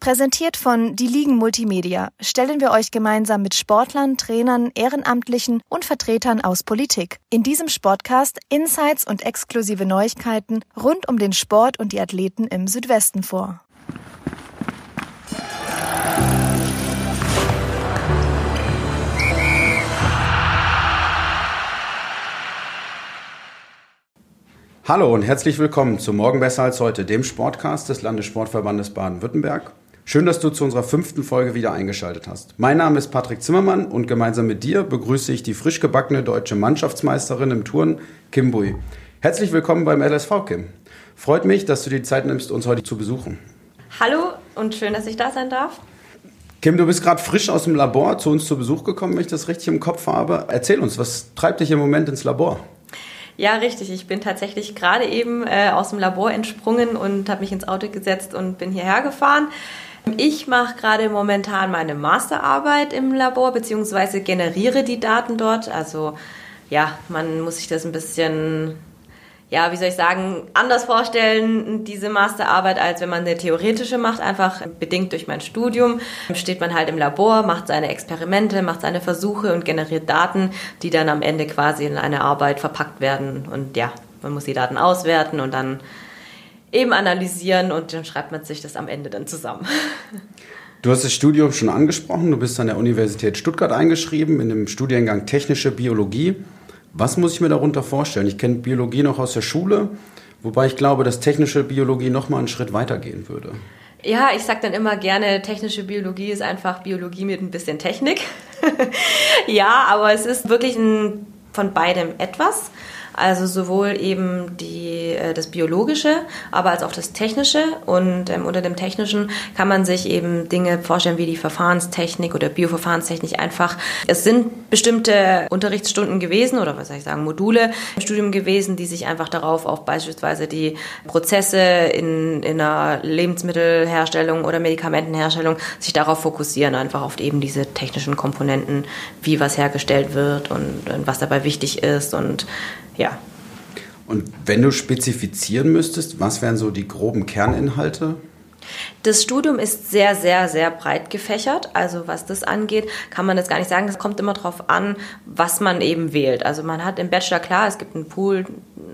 Präsentiert von Die Ligen Multimedia stellen wir euch gemeinsam mit Sportlern, Trainern, Ehrenamtlichen und Vertretern aus Politik in diesem Sportcast Insights und exklusive Neuigkeiten rund um den Sport und die Athleten im Südwesten vor. Hallo und herzlich willkommen zu Morgen besser als heute, dem Sportcast des Landessportverbandes Baden-Württemberg. Schön, dass du zu unserer fünften Folge wieder eingeschaltet hast. Mein Name ist Patrick Zimmermann und gemeinsam mit dir begrüße ich die frisch gebackene deutsche Mannschaftsmeisterin im Touren, Kim Bui. Herzlich willkommen beim LSV, Kim. Freut mich, dass du dir die Zeit nimmst, uns heute zu besuchen. Hallo und schön, dass ich da sein darf. Kim, du bist gerade frisch aus dem Labor zu uns zu Besuch gekommen, wenn ich das richtig im Kopf habe. Erzähl uns, was treibt dich im Moment ins Labor? Ja, richtig. Ich bin tatsächlich gerade eben äh, aus dem Labor entsprungen und habe mich ins Auto gesetzt und bin hierher gefahren. Ich mache gerade momentan meine Masterarbeit im Labor, beziehungsweise generiere die Daten dort. Also ja, man muss sich das ein bisschen, ja, wie soll ich sagen, anders vorstellen, diese Masterarbeit, als wenn man eine theoretische macht. Einfach bedingt durch mein Studium steht man halt im Labor, macht seine Experimente, macht seine Versuche und generiert Daten, die dann am Ende quasi in eine Arbeit verpackt werden. Und ja, man muss die Daten auswerten und dann eben analysieren und dann schreibt man sich das am Ende dann zusammen. Du hast das Studium schon angesprochen. Du bist an der Universität Stuttgart eingeschrieben in dem Studiengang Technische Biologie. Was muss ich mir darunter vorstellen? Ich kenne Biologie noch aus der Schule, wobei ich glaube, dass technische Biologie noch mal einen Schritt weitergehen würde. Ja, ich sage dann immer gerne, technische Biologie ist einfach Biologie mit ein bisschen Technik. ja, aber es ist wirklich ein, von beidem etwas. Also sowohl eben die, äh, das Biologische, aber als auch das Technische. Und ähm, unter dem Technischen kann man sich eben Dinge vorstellen wie die Verfahrenstechnik oder Bioverfahrenstechnik einfach. Es sind bestimmte Unterrichtsstunden gewesen oder was soll ich sagen, Module im Studium gewesen, die sich einfach darauf auf beispielsweise die Prozesse in, in einer Lebensmittelherstellung oder Medikamentenherstellung sich darauf fokussieren, einfach auf eben diese technischen Komponenten, wie was hergestellt wird und, und was dabei wichtig ist und ja. Und wenn du spezifizieren müsstest, was wären so die groben Kerninhalte? Das Studium ist sehr, sehr, sehr breit gefächert. Also was das angeht, kann man das gar nicht sagen. Es kommt immer darauf an, was man eben wählt. Also man hat im Bachelor klar, es gibt einen Pool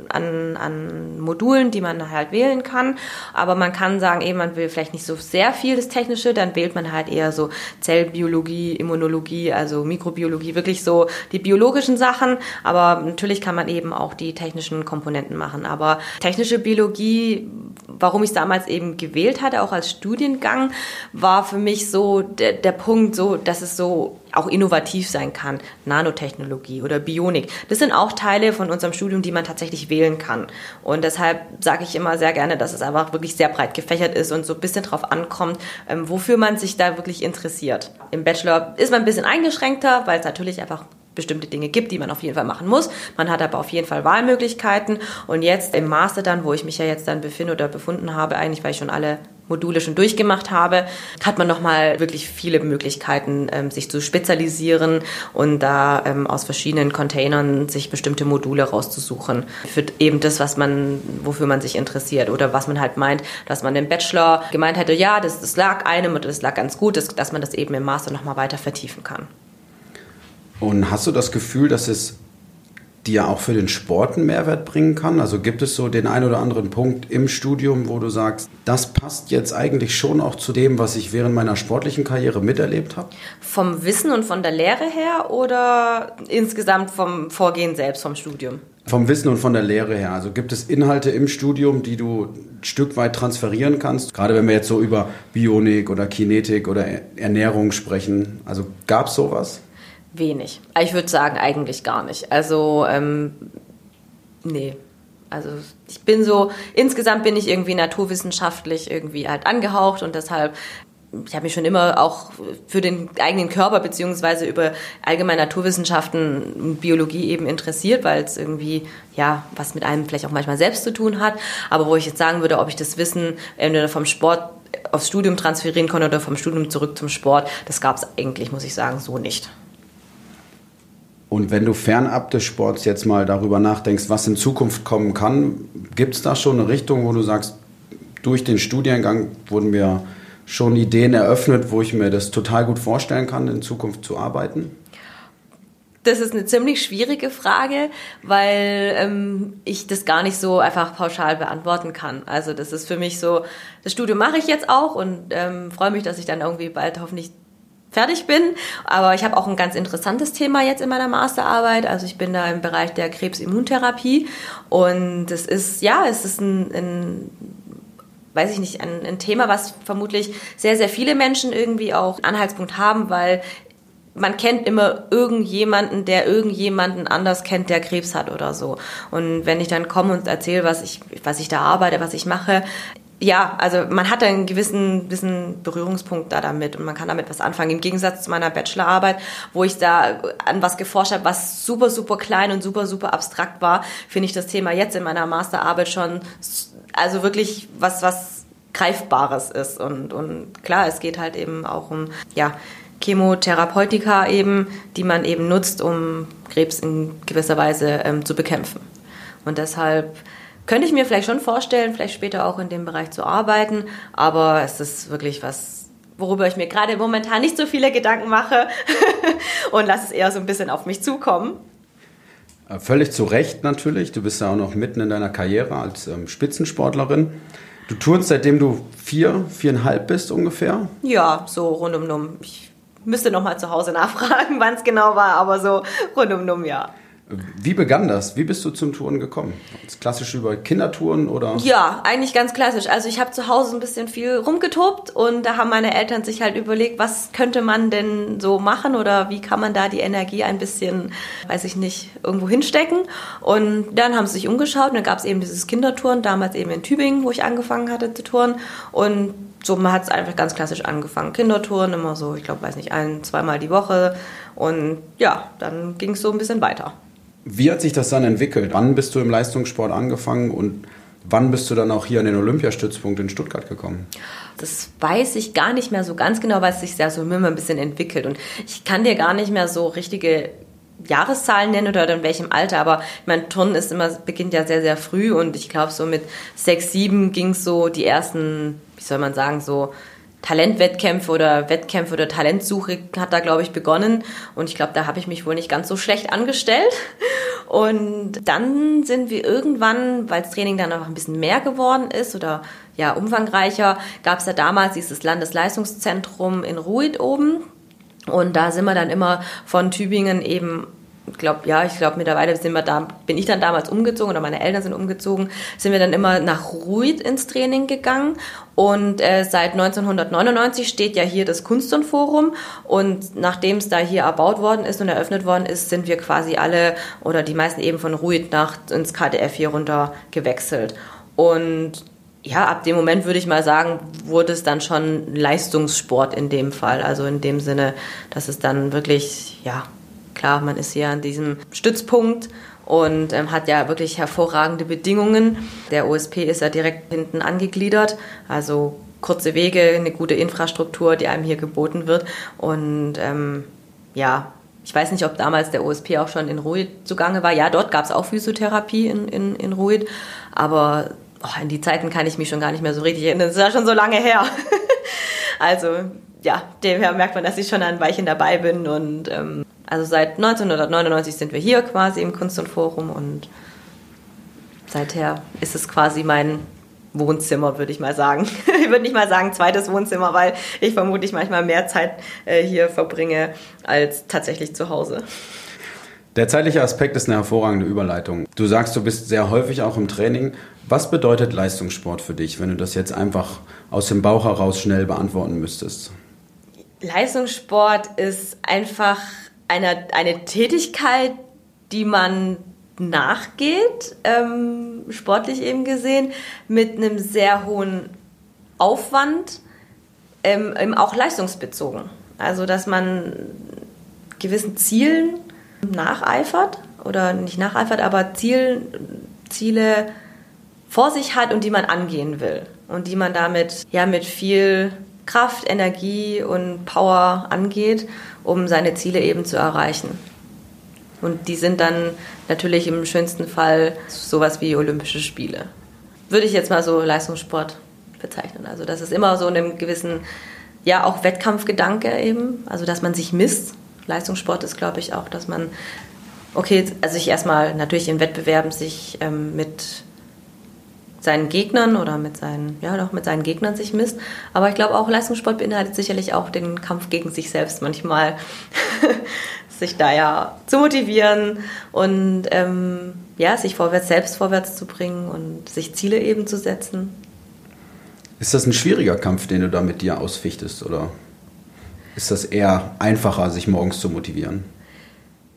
an, an Modulen, die man halt wählen kann. Aber man kann sagen, eben man will vielleicht nicht so sehr viel das Technische, dann wählt man halt eher so Zellbiologie, Immunologie, also Mikrobiologie, wirklich so die biologischen Sachen. Aber natürlich kann man eben auch die technischen Komponenten machen. Aber technische Biologie, warum ich es damals eben gewählt hatte, auch als Studiengang, war für mich so der, der Punkt, so, dass es so auch innovativ sein kann. Nanotechnologie oder Bionik. Das sind auch Teile von unserem Studium, die man tatsächlich wählen kann. Und deshalb sage ich immer sehr gerne, dass es einfach wirklich sehr breit gefächert ist und so ein bisschen drauf ankommt, ähm, wofür man sich da wirklich interessiert. Im Bachelor ist man ein bisschen eingeschränkter, weil es natürlich einfach bestimmte Dinge gibt, die man auf jeden Fall machen muss. Man hat aber auf jeden Fall Wahlmöglichkeiten. Und jetzt im Master dann, wo ich mich ja jetzt dann befinde oder befunden habe, eigentlich weil ich schon alle Module schon durchgemacht habe, hat man nochmal wirklich viele Möglichkeiten, ähm, sich zu spezialisieren und da ähm, aus verschiedenen Containern sich bestimmte Module rauszusuchen. Für eben das, was man, wofür man sich interessiert oder was man halt meint, dass man im Bachelor gemeint hätte, ja, das, das lag einem und das lag ganz gut, dass, dass man das eben im Master nochmal weiter vertiefen kann. Und hast du das Gefühl, dass es ja auch für den Sport einen Mehrwert bringen kann? Also gibt es so den einen oder anderen Punkt im Studium, wo du sagst, das passt jetzt eigentlich schon auch zu dem, was ich während meiner sportlichen Karriere miterlebt habe? Vom Wissen und von der Lehre her oder insgesamt vom Vorgehen selbst, vom Studium? Vom Wissen und von der Lehre her. Also gibt es Inhalte im Studium, die du ein Stück weit transferieren kannst? Gerade wenn wir jetzt so über Bionik oder Kinetik oder Ernährung sprechen. Also gab es sowas? Wenig. Ich würde sagen, eigentlich gar nicht. Also, ähm, nee. Also ich bin so, insgesamt bin ich irgendwie naturwissenschaftlich irgendwie halt angehaucht und deshalb ich habe mich schon immer auch für den eigenen Körper beziehungsweise über allgemeine Naturwissenschaften und Biologie eben interessiert, weil es irgendwie ja was mit einem vielleicht auch manchmal selbst zu tun hat. Aber wo ich jetzt sagen würde, ob ich das Wissen entweder vom Sport aufs Studium transferieren konnte oder vom Studium zurück zum Sport, das gab es eigentlich, muss ich sagen, so nicht. Und wenn du fernab des Sports jetzt mal darüber nachdenkst, was in Zukunft kommen kann, gibt es da schon eine Richtung, wo du sagst, durch den Studiengang wurden mir schon Ideen eröffnet, wo ich mir das total gut vorstellen kann, in Zukunft zu arbeiten? Das ist eine ziemlich schwierige Frage, weil ähm, ich das gar nicht so einfach pauschal beantworten kann. Also das ist für mich so, das Studium mache ich jetzt auch und ähm, freue mich, dass ich dann irgendwie bald hoffentlich fertig bin. Aber ich habe auch ein ganz interessantes Thema jetzt in meiner Masterarbeit. Also ich bin da im Bereich der Krebsimmuntherapie und es ist, ja, es ist ein, ein weiß ich nicht, ein, ein Thema, was vermutlich sehr, sehr viele Menschen irgendwie auch Anhaltspunkt haben, weil man kennt immer irgendjemanden, der irgendjemanden anders kennt, der Krebs hat oder so. Und wenn ich dann komme und erzähle, was ich, was ich da arbeite, was ich mache, ja, also man hat einen gewissen, gewissen Berührungspunkt da damit und man kann damit was anfangen. Im Gegensatz zu meiner Bachelorarbeit, wo ich da an was geforscht habe, was super, super klein und super, super abstrakt war, finde ich das Thema jetzt in meiner Masterarbeit schon, also wirklich was, was Greifbares ist. Und, und klar, es geht halt eben auch um, ja, Chemotherapeutika eben, die man eben nutzt, um Krebs in gewisser Weise ähm, zu bekämpfen. Und deshalb könnte ich mir vielleicht schon vorstellen, vielleicht später auch in dem Bereich zu arbeiten, aber es ist wirklich was, worüber ich mir gerade momentan nicht so viele Gedanken mache und lasse es eher so ein bisschen auf mich zukommen. Äh, völlig zu Recht natürlich. Du bist ja auch noch mitten in deiner Karriere als ähm, Spitzensportlerin. Du turnst seitdem du vier, viereinhalb bist ungefähr? Ja, so rund um Numm. Ich müsste noch mal zu Hause nachfragen, wann es genau war, aber so rund um Numm, ja. Wie begann das? Wie bist du zum Touren gekommen? Klassisch über Kindertouren oder? Ja, eigentlich ganz klassisch. Also ich habe zu Hause ein bisschen viel rumgetobt und da haben meine Eltern sich halt überlegt, was könnte man denn so machen oder wie kann man da die Energie ein bisschen, weiß ich nicht, irgendwo hinstecken. Und dann haben sie sich umgeschaut und dann gab es eben dieses Kindertouren, damals eben in Tübingen, wo ich angefangen hatte zu touren. Und so man hat es einfach ganz klassisch angefangen. Kindertouren immer so, ich glaube, weiß nicht, ein, zweimal die Woche. Und ja, dann ging es so ein bisschen weiter. Wie hat sich das dann entwickelt? Wann bist du im Leistungssport angefangen und wann bist du dann auch hier an den Olympiastützpunkt in Stuttgart gekommen? Das weiß ich gar nicht mehr so ganz genau, weil es sich ja so immer ein bisschen entwickelt. Und ich kann dir gar nicht mehr so richtige Jahreszahlen nennen oder in welchem Alter, aber mein Turnen ist immer, beginnt ja sehr, sehr früh und ich glaube so mit sechs, sieben ging es so die ersten, wie soll man sagen, so Talentwettkämpfe oder Wettkämpfe oder Talentsuche hat da, glaube ich, begonnen. Und ich glaube, da habe ich mich wohl nicht ganz so schlecht angestellt. Und dann sind wir irgendwann, weil das Training dann noch ein bisschen mehr geworden ist oder ja umfangreicher, gab es ja damals dieses Landesleistungszentrum in Ruid oben. Und da sind wir dann immer von Tübingen eben glaube, ja, ich glaube, mittlerweile sind wir da, bin ich dann damals umgezogen oder meine Eltern sind umgezogen, sind wir dann immer nach Ruid ins Training gegangen. Und äh, seit 1999 steht ja hier das Kunstturnforum. Und nachdem es da hier erbaut worden ist und eröffnet worden ist, sind wir quasi alle oder die meisten eben von Ruid nach ins KDF hier runter gewechselt. Und ja, ab dem Moment würde ich mal sagen, wurde es dann schon Leistungssport in dem Fall. Also in dem Sinne, dass es dann wirklich, ja, Klar, man ist hier an diesem Stützpunkt und ähm, hat ja wirklich hervorragende Bedingungen. Der OSP ist ja direkt hinten angegliedert, also kurze Wege, eine gute Infrastruktur, die einem hier geboten wird. Und ähm, ja, ich weiß nicht, ob damals der OSP auch schon in Ruid zugange war. Ja, dort gab es auch Physiotherapie in, in, in Ruid, aber oh, in die Zeiten kann ich mich schon gar nicht mehr so richtig erinnern. Das ist ja schon so lange her. also ja, demher merkt man, dass ich schon ein Weilchen dabei bin und ähm, also seit 1999 sind wir hier quasi im Kunst und Forum und seither ist es quasi mein Wohnzimmer, würde ich mal sagen. ich würde nicht mal sagen zweites Wohnzimmer, weil ich vermutlich manchmal mehr Zeit äh, hier verbringe als tatsächlich zu Hause. Der zeitliche Aspekt ist eine hervorragende Überleitung. Du sagst, du bist sehr häufig auch im Training. Was bedeutet Leistungssport für dich, wenn du das jetzt einfach aus dem Bauch heraus schnell beantworten müsstest? Leistungssport ist einfach eine, eine Tätigkeit, die man nachgeht, ähm, sportlich eben gesehen, mit einem sehr hohen Aufwand, ähm, auch leistungsbezogen. Also dass man gewissen Zielen nacheifert oder nicht nacheifert, aber Ziel, Ziele vor sich hat und die man angehen will und die man damit ja mit viel Kraft, Energie und Power angeht, um seine Ziele eben zu erreichen. Und die sind dann natürlich im schönsten Fall sowas wie Olympische Spiele. Würde ich jetzt mal so Leistungssport bezeichnen. Also das ist immer so einem gewissen, ja auch Wettkampfgedanke eben, also dass man sich misst. Leistungssport ist, glaube ich, auch, dass man, okay, also sich erstmal natürlich in Wettbewerben sich ähm, mit seinen Gegnern oder mit seinen, ja, doch mit seinen Gegnern sich misst. Aber ich glaube auch Leistungssport beinhaltet sicherlich auch den Kampf gegen sich selbst manchmal. sich da ja zu motivieren und ähm, ja, sich vorwärts, selbst vorwärts zu bringen und sich Ziele eben zu setzen. Ist das ein schwieriger Kampf, den du da mit dir ausfichtest oder ist das eher einfacher, sich morgens zu motivieren?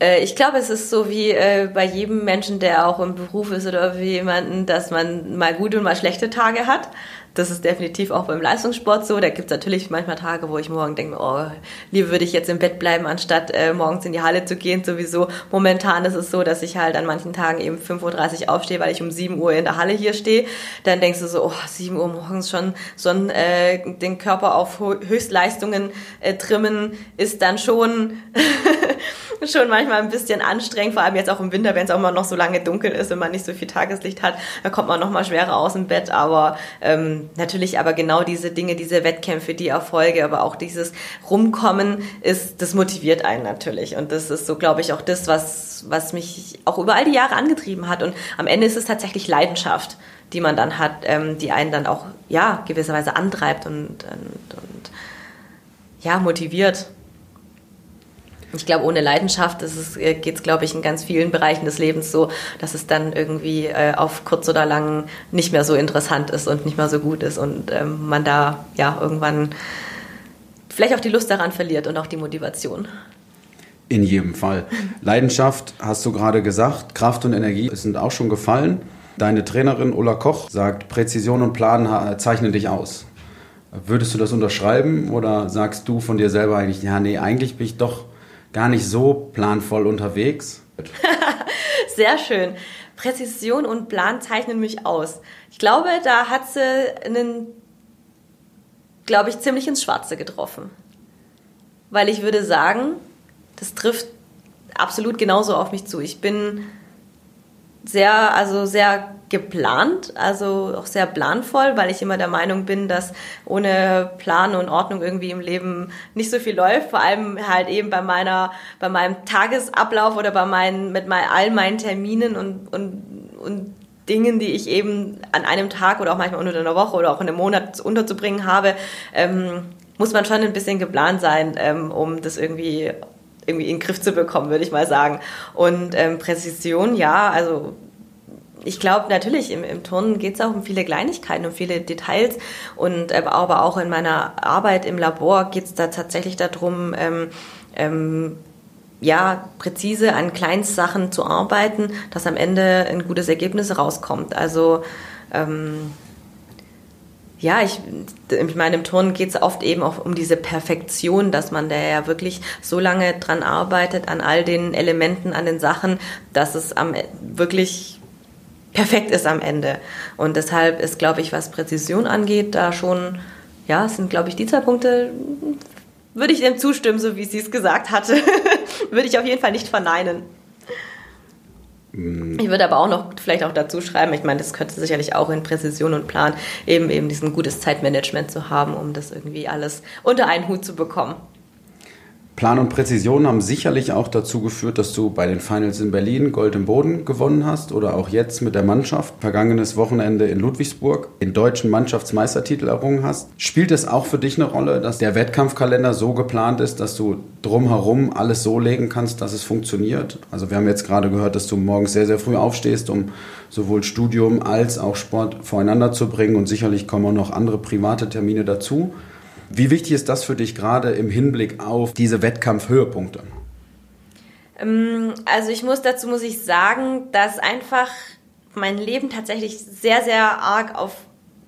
Äh, ich glaube, es ist so wie äh, bei jedem Menschen, der auch im Beruf ist oder wie jemanden, dass man mal gute und mal schlechte Tage hat. Das ist definitiv auch beim Leistungssport so. Da gibt es natürlich manchmal Tage, wo ich morgen denke, oh, lieber würde ich jetzt im Bett bleiben, anstatt äh, morgens in die Halle zu gehen. Sowieso momentan ist es so, dass ich halt an manchen Tagen eben 5.30 Uhr aufstehe, weil ich um 7 Uhr in der Halle hier stehe. Dann denkst du so, oh, 7 Uhr morgens schon so äh, den Körper auf Höchstleistungen äh, trimmen, ist dann schon schon manchmal ein bisschen anstrengend, vor allem jetzt auch im Winter, wenn es auch immer noch so lange dunkel ist, wenn man nicht so viel Tageslicht hat, da kommt man noch mal schwerer aus dem Bett. Aber ähm, natürlich, aber genau diese Dinge, diese Wettkämpfe, die Erfolge, aber auch dieses Rumkommen, ist, das motiviert einen natürlich. Und das ist so, glaube ich, auch das, was, was mich auch über all die Jahre angetrieben hat. Und am Ende ist es tatsächlich Leidenschaft, die man dann hat, ähm, die einen dann auch, ja, gewisserweise antreibt und, und, und ja, motiviert. Ich glaube, ohne Leidenschaft äh, geht es, glaube ich, in ganz vielen Bereichen des Lebens so, dass es dann irgendwie äh, auf kurz oder lang nicht mehr so interessant ist und nicht mehr so gut ist und ähm, man da ja irgendwann vielleicht auch die Lust daran verliert und auch die Motivation. In jedem Fall. Leidenschaft, hast du gerade gesagt, Kraft und Energie sind auch schon gefallen. Deine Trainerin Ulla Koch sagt, Präzision und Plan zeichnen dich aus. Würdest du das unterschreiben oder sagst du von dir selber eigentlich, ja, nee, eigentlich bin ich doch gar nicht so planvoll unterwegs. Sehr schön. Präzision und Plan zeichnen mich aus. Ich glaube, da hat sie einen, glaube ich, ziemlich ins Schwarze getroffen. Weil ich würde sagen, das trifft absolut genauso auf mich zu. Ich bin sehr, also sehr geplant, also auch sehr planvoll, weil ich immer der Meinung bin, dass ohne Plan und Ordnung irgendwie im Leben nicht so viel läuft. Vor allem halt eben bei meiner, bei meinem Tagesablauf oder bei meinen, mit mein, all meinen Terminen und, und, und Dingen, die ich eben an einem Tag oder auch manchmal unter einer Woche oder auch in einem Monat unterzubringen habe, ähm, muss man schon ein bisschen geplant sein, ähm, um das irgendwie irgendwie in den Griff zu bekommen, würde ich mal sagen. Und ähm, Präzision, ja, also ich glaube natürlich, im, im Turnen geht es auch um viele Kleinigkeiten, um viele Details. Und äh, aber auch in meiner Arbeit im Labor geht es da tatsächlich darum, ähm, ähm, ja, präzise an Kleinstsachen zu arbeiten, dass am Ende ein gutes Ergebnis rauskommt. Also ähm, ja, ich, in meinem Turnen geht es oft eben auch um diese Perfektion, dass man da ja wirklich so lange dran arbeitet, an all den Elementen, an den Sachen, dass es am e, wirklich perfekt ist am Ende. Und deshalb ist, glaube ich, was Präzision angeht, da schon, ja, sind, glaube ich, die zwei Punkte, würde ich dem zustimmen, so wie sie es gesagt hatte. würde ich auf jeden Fall nicht verneinen. Ich würde aber auch noch vielleicht auch dazu schreiben, ich meine, das könnte sicherlich auch in Präzision und Plan eben eben diesen gutes Zeitmanagement zu haben, um das irgendwie alles unter einen Hut zu bekommen. Plan und Präzision haben sicherlich auch dazu geführt, dass du bei den Finals in Berlin Gold im Boden gewonnen hast oder auch jetzt mit der Mannschaft vergangenes Wochenende in Ludwigsburg den deutschen Mannschaftsmeistertitel errungen hast. Spielt es auch für dich eine Rolle, dass der Wettkampfkalender so geplant ist, dass du drumherum alles so legen kannst, dass es funktioniert? Also wir haben jetzt gerade gehört, dass du morgens sehr, sehr früh aufstehst, um sowohl Studium als auch Sport voreinander zu bringen und sicherlich kommen auch noch andere private Termine dazu. Wie wichtig ist das für dich gerade im Hinblick auf diese Wettkampfhöhepunkte? Ähm, also ich muss dazu muss ich sagen, dass einfach mein Leben tatsächlich sehr, sehr arg auf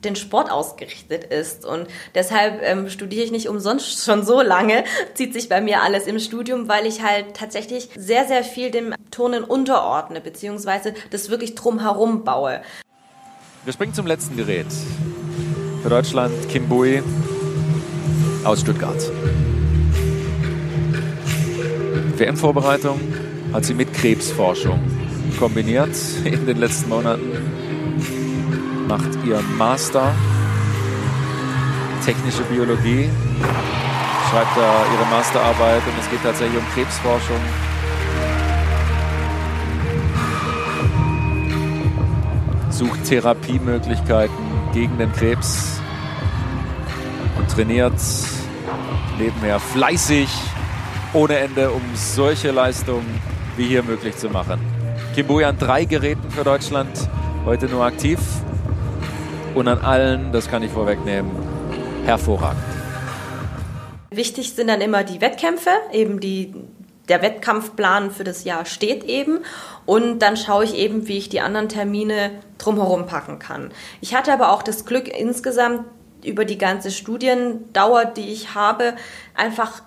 den Sport ausgerichtet ist. Und deshalb ähm, studiere ich nicht umsonst schon so lange, zieht sich bei mir alles im Studium, weil ich halt tatsächlich sehr, sehr viel dem Turnen unterordne, beziehungsweise das wirklich drumherum baue. Wir springen zum letzten Gerät. Für Deutschland Kim Bui aus Stuttgart. WM-Vorbereitung hat sie mit Krebsforschung kombiniert in den letzten Monaten. Macht ihr Master Technische Biologie, schreibt da ihre Masterarbeit und es geht tatsächlich um Krebsforschung. Sucht Therapiemöglichkeiten gegen den Krebs trainiert nebenher fleißig ohne Ende, um solche Leistungen wie hier möglich zu machen. Kimboy an drei Geräten für Deutschland, heute nur aktiv. Und an allen, das kann ich vorwegnehmen, hervorragend. Wichtig sind dann immer die Wettkämpfe, eben die, der Wettkampfplan für das Jahr steht eben. Und dann schaue ich eben, wie ich die anderen Termine drumherum packen kann. Ich hatte aber auch das Glück, insgesamt über die ganze Studiendauer, die ich habe, einfach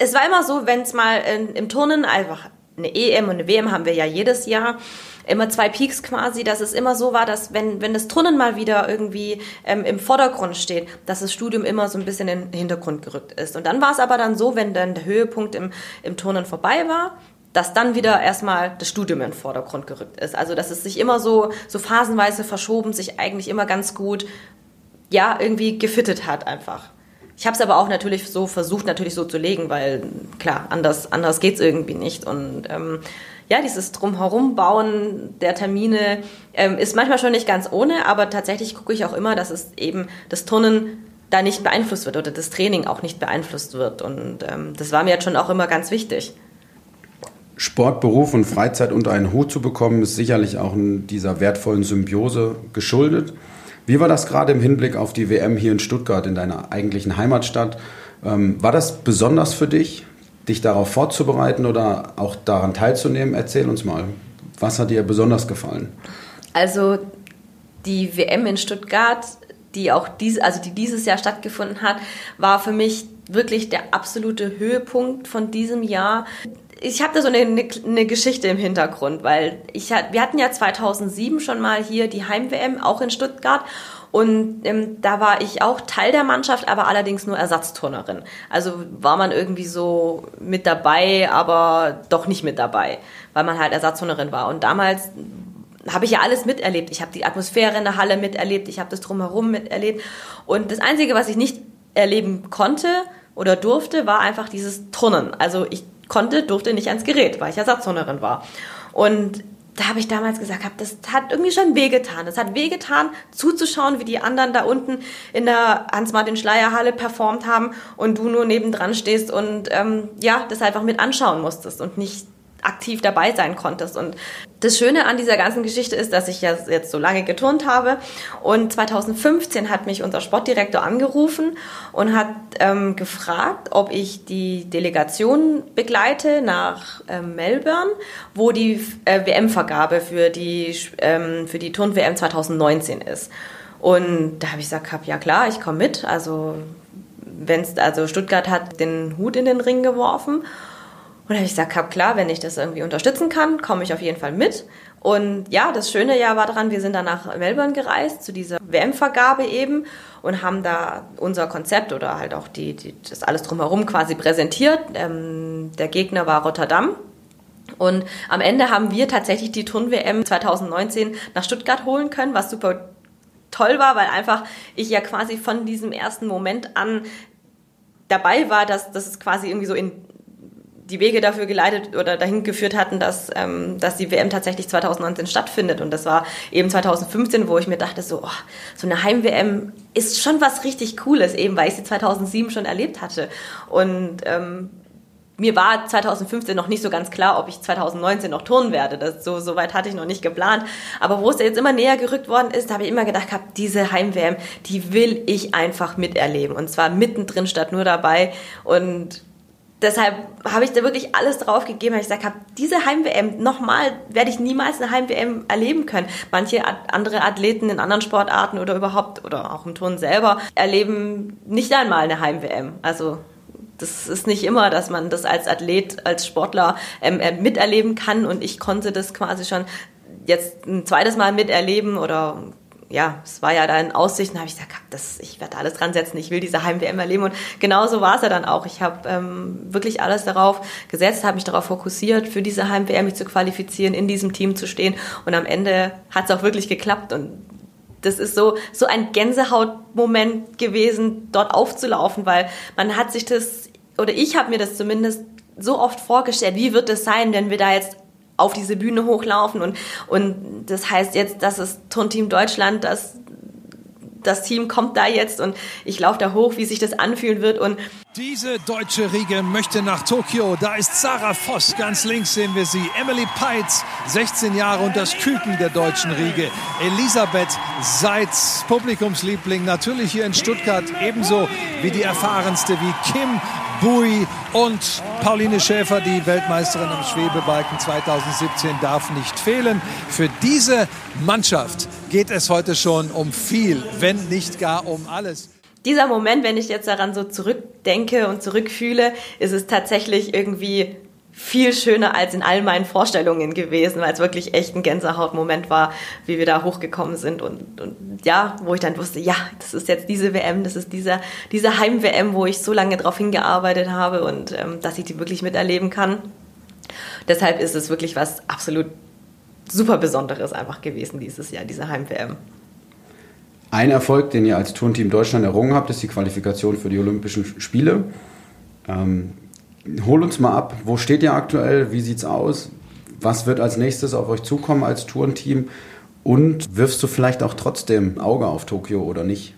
es war immer so, wenn es mal in, im Turnen einfach eine EM und eine WM haben wir ja jedes Jahr immer zwei Peaks quasi, dass es immer so war, dass wenn, wenn das Turnen mal wieder irgendwie ähm, im Vordergrund steht, dass das Studium immer so ein bisschen in den Hintergrund gerückt ist. Und dann war es aber dann so, wenn dann der Höhepunkt im, im Turnen vorbei war, dass dann wieder erstmal das Studium in den Vordergrund gerückt ist. Also dass es sich immer so, so phasenweise verschoben, sich eigentlich immer ganz gut, ja, irgendwie gefittet hat einfach. Ich habe es aber auch natürlich so versucht, natürlich so zu legen, weil klar, anders, anders geht es irgendwie nicht. Und ähm, ja, dieses Drumherum bauen der Termine ähm, ist manchmal schon nicht ganz ohne, aber tatsächlich gucke ich auch immer, dass es eben das Turnen da nicht beeinflusst wird oder das Training auch nicht beeinflusst wird. Und ähm, das war mir jetzt schon auch immer ganz wichtig. Sport, Beruf und Freizeit unter einen Hut zu bekommen, ist sicherlich auch dieser wertvollen Symbiose geschuldet. Wie war das gerade im Hinblick auf die WM hier in Stuttgart, in deiner eigentlichen Heimatstadt? Ähm, war das besonders für dich, dich darauf vorzubereiten oder auch daran teilzunehmen? Erzähl uns mal, was hat dir besonders gefallen? Also die WM in Stuttgart, die auch dies, also die dieses Jahr stattgefunden hat, war für mich wirklich der absolute Höhepunkt von diesem Jahr ich habe da so eine, eine, eine, Geschichte im Hintergrund, weil ich wir hatten ja 2007 schon mal hier die Heim-WM, auch in Stuttgart. Und ähm, da war ich auch Teil der Mannschaft, aber allerdings nur Ersatzturnerin. Also war man irgendwie so mit dabei, aber doch nicht mit dabei, weil man halt Ersatzturnerin war. Und damals habe ich ja alles miterlebt. Ich habe die Atmosphäre in der Halle miterlebt, ich habe das drumherum miterlebt. Und das Einzige, was ich nicht erleben konnte oder durfte, war einfach dieses Turnen. Also ich konnte, durfte nicht ans Gerät, weil ich Ersatzturnerin war. Und da habe ich damals gesagt, hab, das hat irgendwie schon wehgetan. Es hat wehgetan, zuzuschauen, wie die anderen da unten in der Hans-Martin-Schleier-Halle performt haben und du nur nebendran stehst und ähm, ja, das einfach mit anschauen musstest und nicht aktiv dabei sein konntest. Und das Schöne an dieser ganzen Geschichte ist, dass ich ja jetzt so lange geturnt habe. Und 2015 hat mich unser Sportdirektor angerufen und hat ähm, gefragt, ob ich die Delegation begleite nach ähm, Melbourne, wo die äh, WM-Vergabe für die, ähm, für die Turn-WM 2019 ist. Und da habe ich gesagt, hab, ja klar, ich komme mit. Also wenn's, also Stuttgart hat den Hut in den Ring geworfen. Und dann habe ich gesagt, hab klar, wenn ich das irgendwie unterstützen kann, komme ich auf jeden Fall mit. Und ja, das schöne Jahr war daran, wir sind dann nach Melbourne gereist, zu dieser WM-Vergabe eben, und haben da unser Konzept oder halt auch die, die das alles drumherum quasi präsentiert. Ähm, der Gegner war Rotterdam. Und am Ende haben wir tatsächlich die Turn-WM 2019 nach Stuttgart holen können, was super toll war, weil einfach ich ja quasi von diesem ersten Moment an dabei war, dass, dass es quasi irgendwie so in die Wege dafür geleitet oder dahin geführt hatten, dass, ähm, dass die WM tatsächlich 2019 stattfindet. Und das war eben 2015, wo ich mir dachte, so, oh, so eine Heim-WM ist schon was richtig Cooles, eben weil ich sie 2007 schon erlebt hatte. Und ähm, mir war 2015 noch nicht so ganz klar, ob ich 2019 noch turnen werde. Das, so, so weit hatte ich noch nicht geplant. Aber wo es jetzt immer näher gerückt worden ist, habe ich immer gedacht, hab, diese Heim-WM, die will ich einfach miterleben. Und zwar mittendrin statt nur dabei. Und deshalb habe ich da wirklich alles drauf gegeben, weil ich gesagt habe, diese Heim-WM, nochmal werde ich niemals eine Heim-WM erleben können. Manche andere Athleten in anderen Sportarten oder überhaupt, oder auch im Turnen selber, erleben nicht einmal eine Heim-WM. Also das ist nicht immer, dass man das als Athlet, als Sportler ähm, äh, miterleben kann und ich konnte das quasi schon jetzt ein zweites Mal miterleben oder ja, es war ja da in Aussicht, habe ich gesagt, das, ich werde alles dran setzen, ich will diese Heim-WM erleben. Und genauso war es ja dann auch. Ich habe ähm, wirklich alles darauf gesetzt, habe mich darauf fokussiert, für diese Heim-WM mich zu qualifizieren, in diesem Team zu stehen. Und am Ende hat es auch wirklich geklappt. Und das ist so, so ein Gänsehautmoment gewesen, dort aufzulaufen, weil man hat sich das, oder ich habe mir das zumindest so oft vorgestellt, wie wird es sein, wenn wir da jetzt auf diese Bühne hochlaufen und, und das heißt jetzt, das ist Turnteam Deutschland, das das Team kommt da jetzt und ich laufe da hoch, wie sich das anfühlen wird und diese deutsche Riege möchte nach Tokio. Da ist Sarah Voss, ganz links sehen wir sie. Emily Peitz, 16 Jahre und das Küken der deutschen Riege. Elisabeth Seitz, Publikumsliebling, natürlich hier in Stuttgart, ebenso wie die erfahrenste wie Kim Bui und Pauline Schäfer, die Weltmeisterin im Schwebebalken 2017, darf nicht fehlen. Für diese Mannschaft geht es heute schon um viel, wenn nicht gar um alles. Dieser Moment, wenn ich jetzt daran so zurückdenke und zurückfühle, ist es tatsächlich irgendwie viel schöner als in all meinen Vorstellungen gewesen, weil es wirklich echt ein Gänsehautmoment war, wie wir da hochgekommen sind und, und ja, wo ich dann wusste, ja, das ist jetzt diese WM, das ist dieser, diese Heim-WM, wo ich so lange darauf hingearbeitet habe und ähm, dass ich die wirklich miterleben kann. Deshalb ist es wirklich was absolut super Besonderes einfach gewesen dieses Jahr, diese Heim-WM. Ein Erfolg, den ihr als Turnteam Deutschland errungen habt, ist die Qualifikation für die Olympischen Spiele. Ähm, hol uns mal ab, wo steht ihr aktuell, wie sieht's aus? Was wird als nächstes auf euch zukommen als Tourenteam? Und wirfst du vielleicht auch trotzdem Auge auf Tokio oder nicht?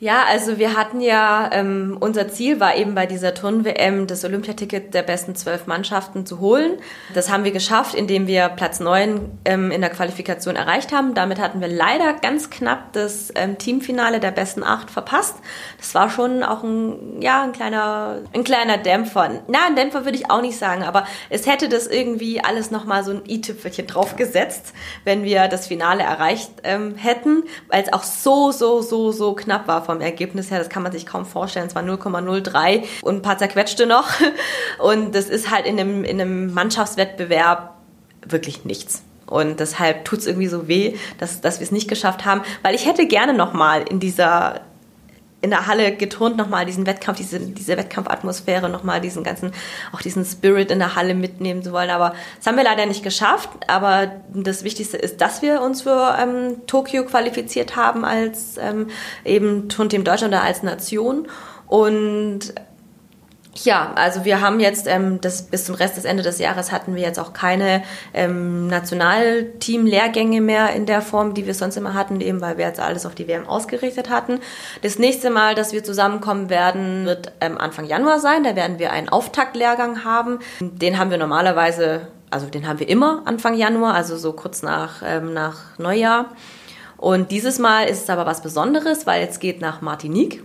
Ja, also wir hatten ja, ähm, unser Ziel war eben bei dieser Turn-WM das Olympiaticket der besten zwölf Mannschaften zu holen. Das haben wir geschafft, indem wir Platz neun ähm, in der Qualifikation erreicht haben. Damit hatten wir leider ganz knapp das ähm, Teamfinale der besten acht verpasst. Das war schon auch ein, ja, ein kleiner, ein kleiner Dämpfer. Na, ein Dämpfer würde ich auch nicht sagen, aber es hätte das irgendwie alles nochmal so ein i-Tüpfelchen draufgesetzt, wenn wir das Finale erreicht ähm, hätten, weil es auch so, so, so, so knapp war vom Ergebnis her, das kann man sich kaum vorstellen. Es war 0,03 und ein paar zerquetschte noch. Und das ist halt in einem, in einem Mannschaftswettbewerb wirklich nichts. Und deshalb tut es irgendwie so weh, dass, dass wir es nicht geschafft haben, weil ich hätte gerne nochmal in dieser in der Halle geturnt nochmal diesen Wettkampf, diese, diese Wettkampfatmosphäre, nochmal diesen ganzen, auch diesen Spirit in der Halle mitnehmen zu wollen. Aber das haben wir leider nicht geschafft. Aber das Wichtigste ist, dass wir uns für ähm, Tokio qualifiziert haben als ähm, eben Turnteam Deutschland oder als Nation. Und ja, also wir haben jetzt ähm, das, bis zum Rest des Ende des Jahres hatten wir jetzt auch keine ähm, Nationalteam-Lehrgänge mehr in der Form, die wir sonst immer hatten, eben weil wir jetzt alles auf die WM ausgerichtet hatten. Das nächste Mal, dass wir zusammenkommen werden, wird ähm, Anfang Januar sein. Da werden wir einen Auftaktlehrgang haben. Den haben wir normalerweise, also den haben wir immer Anfang Januar, also so kurz nach, ähm, nach Neujahr. Und dieses Mal ist es aber was Besonderes, weil jetzt geht nach Martinique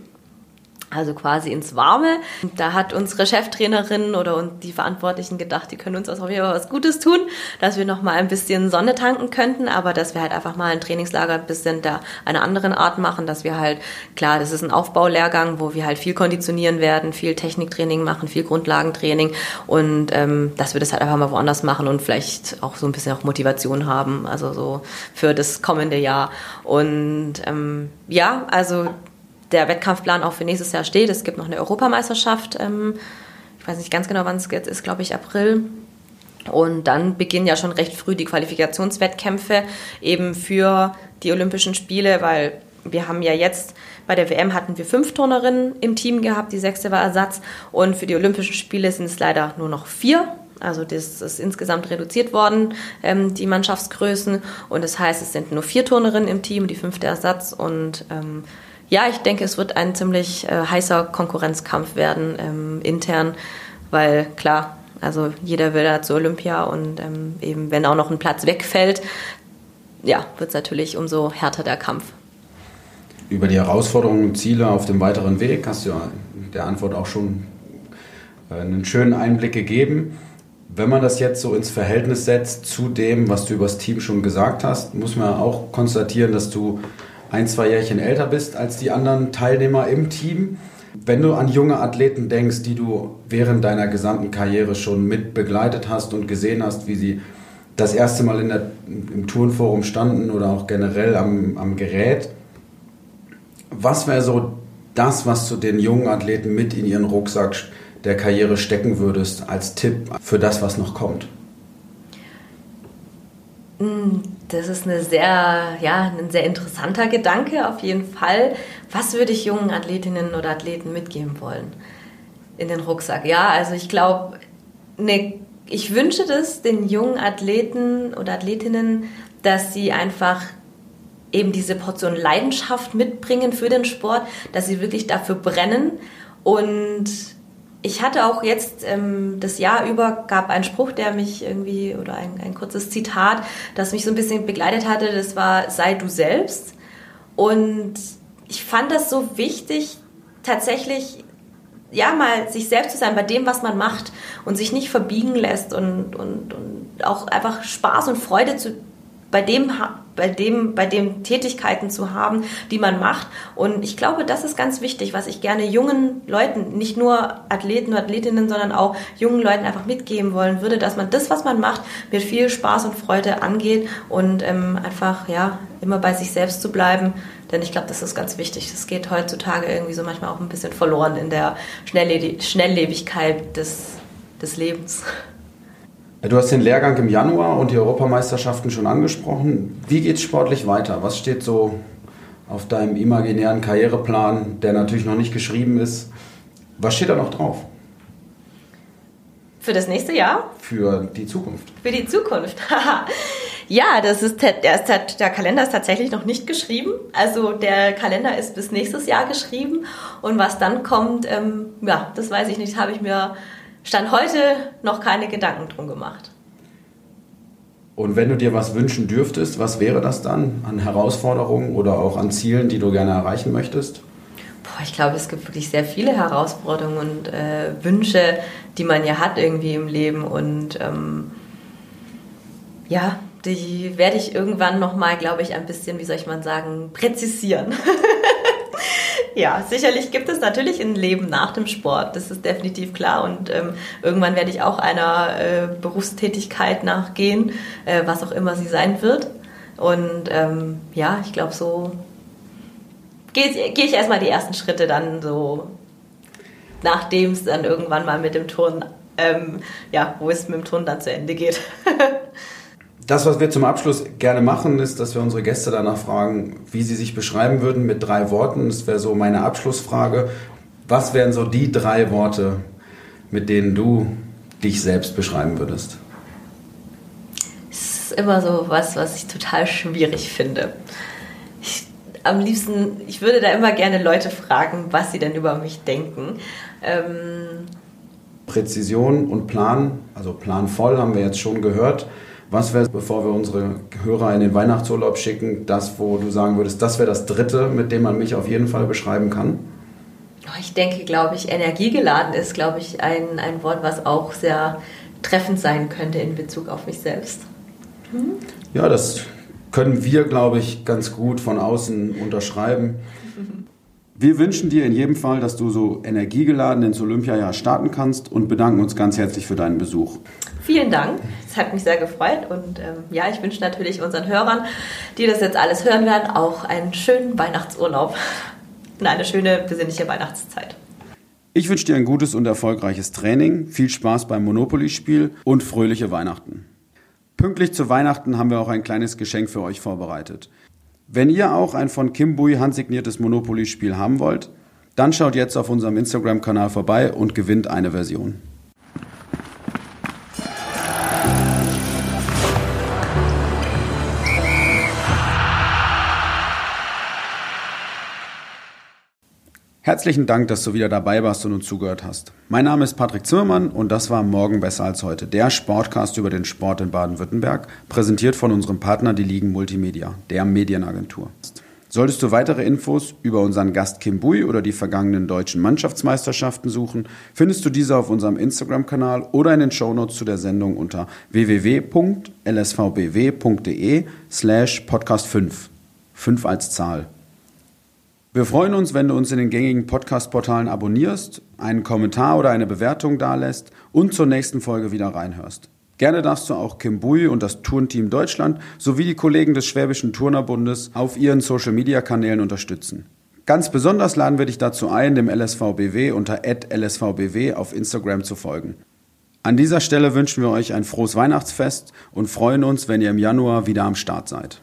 also quasi ins Warme. Da hat unsere Cheftrainerin oder die Verantwortlichen gedacht, die können uns auf jeden Fall was Gutes tun, dass wir noch mal ein bisschen Sonne tanken könnten, aber dass wir halt einfach mal ein Trainingslager ein bisschen da einer anderen Art machen, dass wir halt, klar, das ist ein Aufbaulehrgang, wo wir halt viel konditionieren werden, viel Techniktraining machen, viel Grundlagentraining und ähm, dass wir das halt einfach mal woanders machen und vielleicht auch so ein bisschen auch Motivation haben, also so für das kommende Jahr. Und ähm, ja, also der Wettkampfplan auch für nächstes Jahr steht. Es gibt noch eine Europameisterschaft. Ähm, ich weiß nicht ganz genau, wann es geht, ist, glaube ich, April. Und dann beginnen ja schon recht früh die Qualifikationswettkämpfe eben für die Olympischen Spiele, weil wir haben ja jetzt bei der WM hatten wir fünf Turnerinnen im Team gehabt, die sechste war Ersatz und für die Olympischen Spiele sind es leider nur noch vier. Also das ist insgesamt reduziert worden, ähm, die Mannschaftsgrößen. Und das heißt, es sind nur vier Turnerinnen im Team, die fünfte Ersatz. Und ähm, ja, ich denke, es wird ein ziemlich äh, heißer Konkurrenzkampf werden ähm, intern, weil klar, also jeder will da zur Olympia und ähm, eben wenn auch noch ein Platz wegfällt, ja, wird es natürlich umso härter der Kampf. Über die Herausforderungen und Ziele auf dem weiteren Weg hast du ja der Antwort auch schon äh, einen schönen Einblick gegeben. Wenn man das jetzt so ins Verhältnis setzt zu dem, was du über das Team schon gesagt hast, muss man auch konstatieren, dass du ein, zwei Jährchen älter bist als die anderen Teilnehmer im Team. Wenn du an junge Athleten denkst, die du während deiner gesamten Karriere schon mit begleitet hast und gesehen hast, wie sie das erste Mal in der, im Turnforum standen oder auch generell am, am Gerät, was wäre so das, was du den jungen Athleten mit in ihren Rucksack der Karriere stecken würdest als Tipp für das, was noch kommt? Hm, das ist eine sehr, ja, ein sehr interessanter Gedanke auf jeden Fall. Was würde ich jungen Athletinnen oder Athleten mitgeben wollen in den Rucksack? Ja, also ich glaube, ne, ich wünsche das den jungen Athleten oder Athletinnen, dass sie einfach eben diese Portion Leidenschaft mitbringen für den Sport, dass sie wirklich dafür brennen und ich hatte auch jetzt ähm, das Jahr über gab einen Spruch, der mich irgendwie oder ein, ein kurzes Zitat, das mich so ein bisschen begleitet hatte. Das war sei du selbst. Und ich fand das so wichtig, tatsächlich ja mal sich selbst zu sein bei dem, was man macht und sich nicht verbiegen lässt und, und, und auch einfach Spaß und Freude zu bei dem, bei dem, bei dem Tätigkeiten zu haben, die man macht. Und ich glaube, das ist ganz wichtig, was ich gerne jungen Leuten, nicht nur Athleten und Athletinnen, sondern auch jungen Leuten einfach mitgeben wollen würde, dass man das, was man macht, mit viel Spaß und Freude angeht und ähm, einfach, ja, immer bei sich selbst zu bleiben. Denn ich glaube, das ist ganz wichtig. Das geht heutzutage irgendwie so manchmal auch ein bisschen verloren in der Schnelllebigkeit des, des Lebens. Du hast den Lehrgang im Januar und die Europameisterschaften schon angesprochen. Wie geht es sportlich weiter? Was steht so auf deinem imaginären Karriereplan, der natürlich noch nicht geschrieben ist? Was steht da noch drauf? Für das nächste Jahr? Für die Zukunft. Für die Zukunft. ja, das ist der, der, Kalender ist tatsächlich noch nicht geschrieben. Also der Kalender ist bis nächstes Jahr geschrieben. Und was dann kommt, ähm, ja, das weiß ich nicht. Habe ich mir Stand heute noch keine Gedanken drum gemacht. Und wenn du dir was wünschen dürftest, was wäre das dann an Herausforderungen oder auch an Zielen, die du gerne erreichen möchtest? Boah, ich glaube, es gibt wirklich sehr viele Herausforderungen und äh, Wünsche, die man ja hat irgendwie im Leben. Und ähm, ja, die werde ich irgendwann nochmal, glaube ich, ein bisschen, wie soll ich mal sagen, präzisieren. Ja, sicherlich gibt es natürlich ein Leben nach dem Sport, das ist definitiv klar. Und ähm, irgendwann werde ich auch einer äh, Berufstätigkeit nachgehen, äh, was auch immer sie sein wird. Und ähm, ja, ich glaube, so gehe geh ich erstmal die ersten Schritte dann so, nachdem es dann irgendwann mal mit dem Turn, ähm, ja, wo es mit dem Turn dann zu Ende geht. Das, was wir zum Abschluss gerne machen, ist, dass wir unsere Gäste danach fragen, wie sie sich beschreiben würden mit drei Worten. Das wäre so meine Abschlussfrage. Was wären so die drei Worte, mit denen du dich selbst beschreiben würdest? Es ist immer so was, was ich total schwierig finde. Ich, am liebsten, ich würde da immer gerne Leute fragen, was sie denn über mich denken. Ähm Präzision und Plan, also planvoll haben wir jetzt schon gehört. Was wäre, bevor wir unsere Hörer in den Weihnachtsurlaub schicken, das, wo du sagen würdest, das wäre das Dritte, mit dem man mich auf jeden Fall beschreiben kann? Oh, ich denke, glaube ich, energiegeladen ist, glaube ich, ein, ein Wort, was auch sehr treffend sein könnte in Bezug auf mich selbst. Hm? Ja, das können wir, glaube ich, ganz gut von außen unterschreiben. Wir wünschen dir in jedem Fall, dass du so energiegeladen ins Olympiajahr starten kannst und bedanken uns ganz herzlich für deinen Besuch. Vielen Dank. Es hat mich sehr gefreut und ähm, ja, ich wünsche natürlich unseren Hörern, die das jetzt alles hören werden, auch einen schönen Weihnachtsurlaub und eine schöne besinnliche Weihnachtszeit. Ich wünsche dir ein gutes und erfolgreiches Training, viel Spaß beim Monopoly-Spiel und fröhliche Weihnachten. Pünktlich zu Weihnachten haben wir auch ein kleines Geschenk für euch vorbereitet. Wenn ihr auch ein von Kim Bui handsigniertes Monopoly-Spiel haben wollt, dann schaut jetzt auf unserem Instagram-Kanal vorbei und gewinnt eine Version. Herzlichen Dank, dass du wieder dabei warst und uns zugehört hast. Mein Name ist Patrick Zimmermann und das war Morgen besser als heute, der Sportcast über den Sport in Baden-Württemberg, präsentiert von unserem Partner die Ligen Multimedia, der Medienagentur. Solltest du weitere Infos über unseren Gast Kim Bui oder die vergangenen deutschen Mannschaftsmeisterschaften suchen, findest du diese auf unserem Instagram-Kanal oder in den Shownotes zu der Sendung unter www.lsvbw.de slash podcast 5. 5 als Zahl. Wir freuen uns, wenn du uns in den gängigen Podcast-Portalen abonnierst, einen Kommentar oder eine Bewertung dalässt und zur nächsten Folge wieder reinhörst. Gerne darfst du auch Kim Bui und das Turnteam Deutschland sowie die Kollegen des Schwäbischen Turnerbundes auf ihren Social-Media-Kanälen unterstützen. Ganz besonders laden wir dich dazu ein, dem LSVBW unter @lsvbw auf Instagram zu folgen. An dieser Stelle wünschen wir euch ein frohes Weihnachtsfest und freuen uns, wenn ihr im Januar wieder am Start seid.